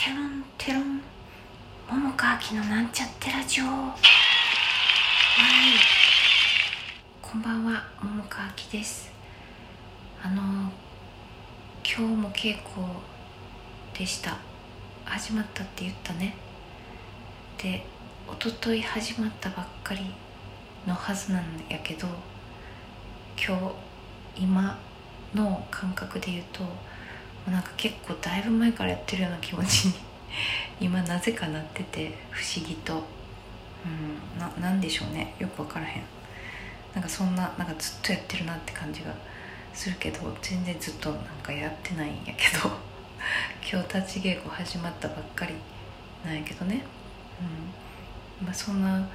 テロンテロン桃川きのなんちゃってラジオ。はい。こんばんは桃川きです。あの今日も稽古でした。始まったって言ったね。で一昨日始まったばっかりのはずなんやけど今日今の感覚で言うとなんか結構だいぶ前からやってるような気持ちに 今なぜかなってて不思議と。うんななんでしょうね。よく分からへん。なんかそんななんかずっとやってるなって感じがするけど全然ずっとなんかやってないんやけど 今日立ち稽古始まったばっかりなんやけどね。うん。まあそんな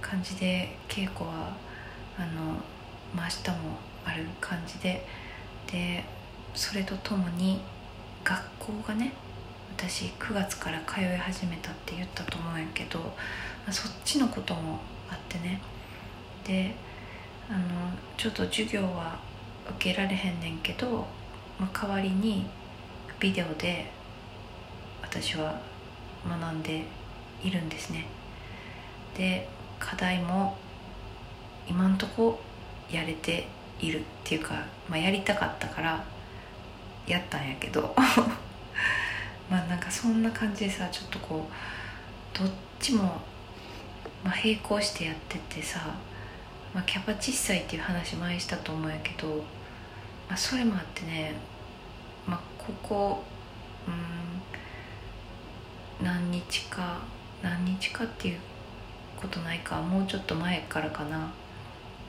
感じで稽古はあの、まあ、明日もある感じででそれとともに学校がね私9月から通い始めたって言ったと思うんやけど、そっちのこともあってね。であのちょっと授業は受けられへんねんけど、まあ、代わりにビデオで私は学んでいるんですね。で課題も今んとこやれているっていうか、まあ、やりたかったからやったんやけど。まあなんかそんな感じでさちょっとこうどっちも、まあ、並行してやっててさ、まあ、キャパ小さいっていう話前したと思うんやけど、まあ、それもあってね、まあ、ここうん何日か何日かっていうことないかもうちょっと前からかな。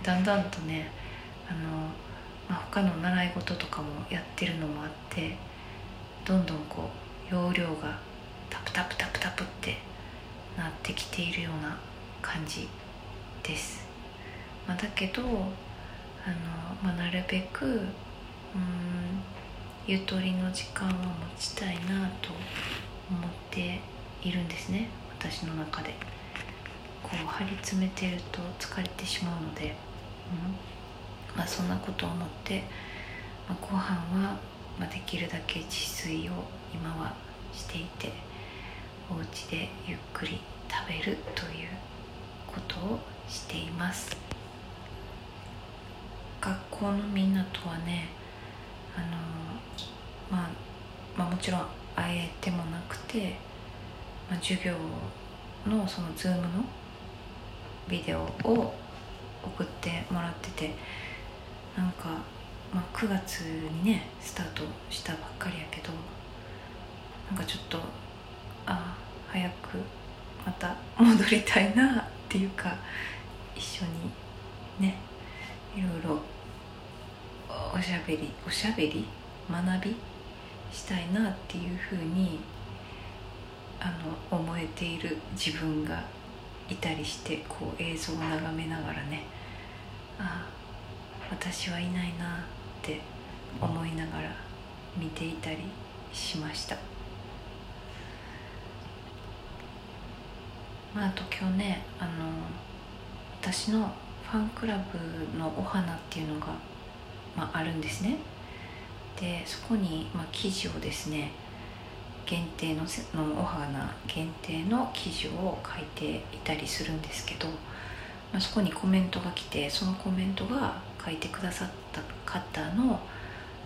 だんだんとねあの、まあ、他の習い事とかもやってるのもあってどんどんこう容量がタプタプタプタプってなってきているような感じです、まあ、だけどあの、まあ、なるべくうんゆとりの時間を持ちたいなと思っているんですね。私の中で。こう張り詰めてると疲れてしまうので、うん。まあ、そんなことを思って、まあ、ご飯は、まあ、できるだけ自炊を今はしていてお家でゆっくり食べるということをしています。学校のみんなとはねあの、まあ、まあもちろん会えてもなくて、まあ、授業のその Zoom のビデオを送ってもらっててなんか、まあ、9月にねスタートしたばっかりやけどなんかちょっとああ早くまた戻りたいなっていうか一緒にねいろいろおしゃべりおしゃべり？学び？したいなっていうふうにあの思えている自分がいたりしてこう映像を眺めながらねああ私はいないなって思いながら見ていたりしました。まああと今日ねあの私のファンクラブのお花っていうのが、まあ、あるんですね。でそこに、まあ、記事をですね限定ののお花限定の記事を書いていたりするんですけど、まあ、そこにコメントが来てそのコメントが書いてくださった方の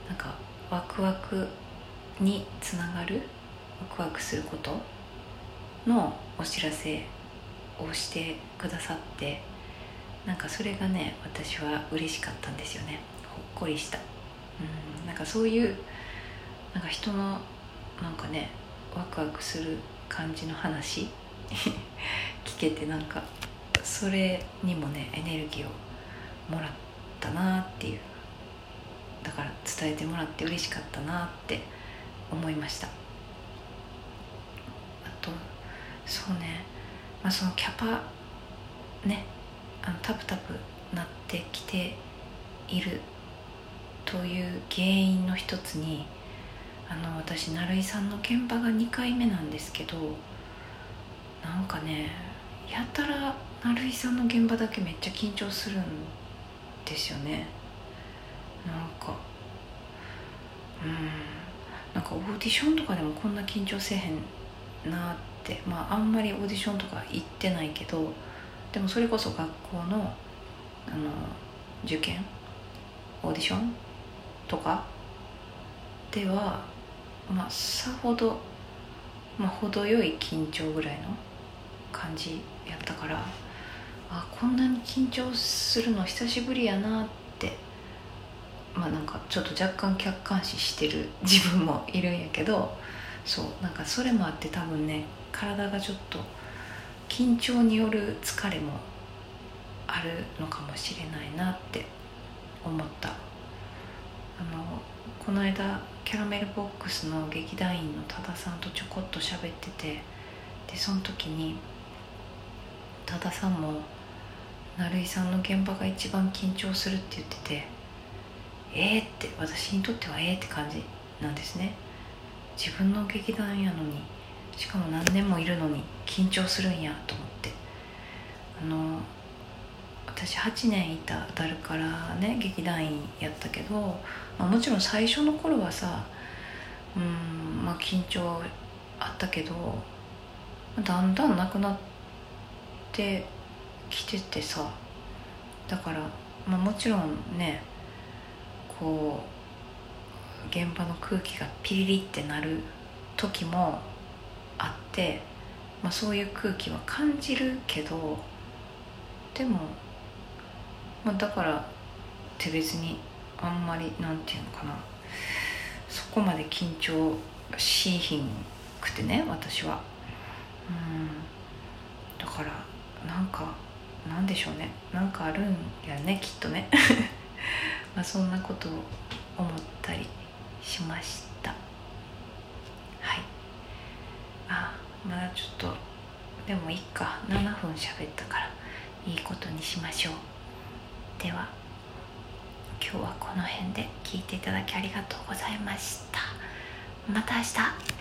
なんかワクワクにつながるワクワクすることのお知らせをしてくださってなんかそれがね私は嬉しかったんですよね。ほっこりした。うんなんかそういうなんか人のなんかねワクワクする感じの話 聞けてなんかそれにもねエネルギーをもらったなっていうだから伝えてもらって嬉しかったなって思いました。あとそうね、まあ、そのキャパねあのタプタプなってきているという原因の一つにあの私成井さんの現場が2回目なんですけどなんかねやたら成井さんの現場だけめっちゃ緊張するんですよね。なんかうん。なんかオーディションとかでもこんな緊張せえへんなってまああんまりオーディションとか行ってないけどでもそれこそ学校のあの受験オーディションとかではまあさほど、まあ、程よい緊張ぐらいの感じやったからあこんなに緊張するの久しぶりやなって。まあなんかちょっと若干客観視してる自分もいるんやけどそうなんかそれもあって多分ね体がちょっと緊張による疲れもあるのかもしれないなって思った。あのこの間キャラメルボックスの劇団員の多田さんとちょこっと喋っててでその時に多田さんも成井さんの現場が一番緊張するって言っててえーって私にとってはええって感じなんですね。自分の劇団やのにしかも何年もいるのに緊張するんやと思って。あの私8年いたダルからね劇団員やったけど、まあ、もちろん最初の頃はさうんまあ緊張あったけどだんだんなくなってきててさだから、まあ、もちろんねこう現場の空気がピリリってなる時もあって、まあ、そういう空気は感じるけどでも、まあ、だからって別にあんまりなんていうのかなそこまで緊張しひんくてね私は。うん。だからなんかなんでしょうね。なんかあるんやねきっとね。まあそんなことを思ったりしました。はい。あまだちょっとでもいいか。7分喋ったからいいことにしましょう。では今日はこの辺で聞いていただきありがとうございました。また明日。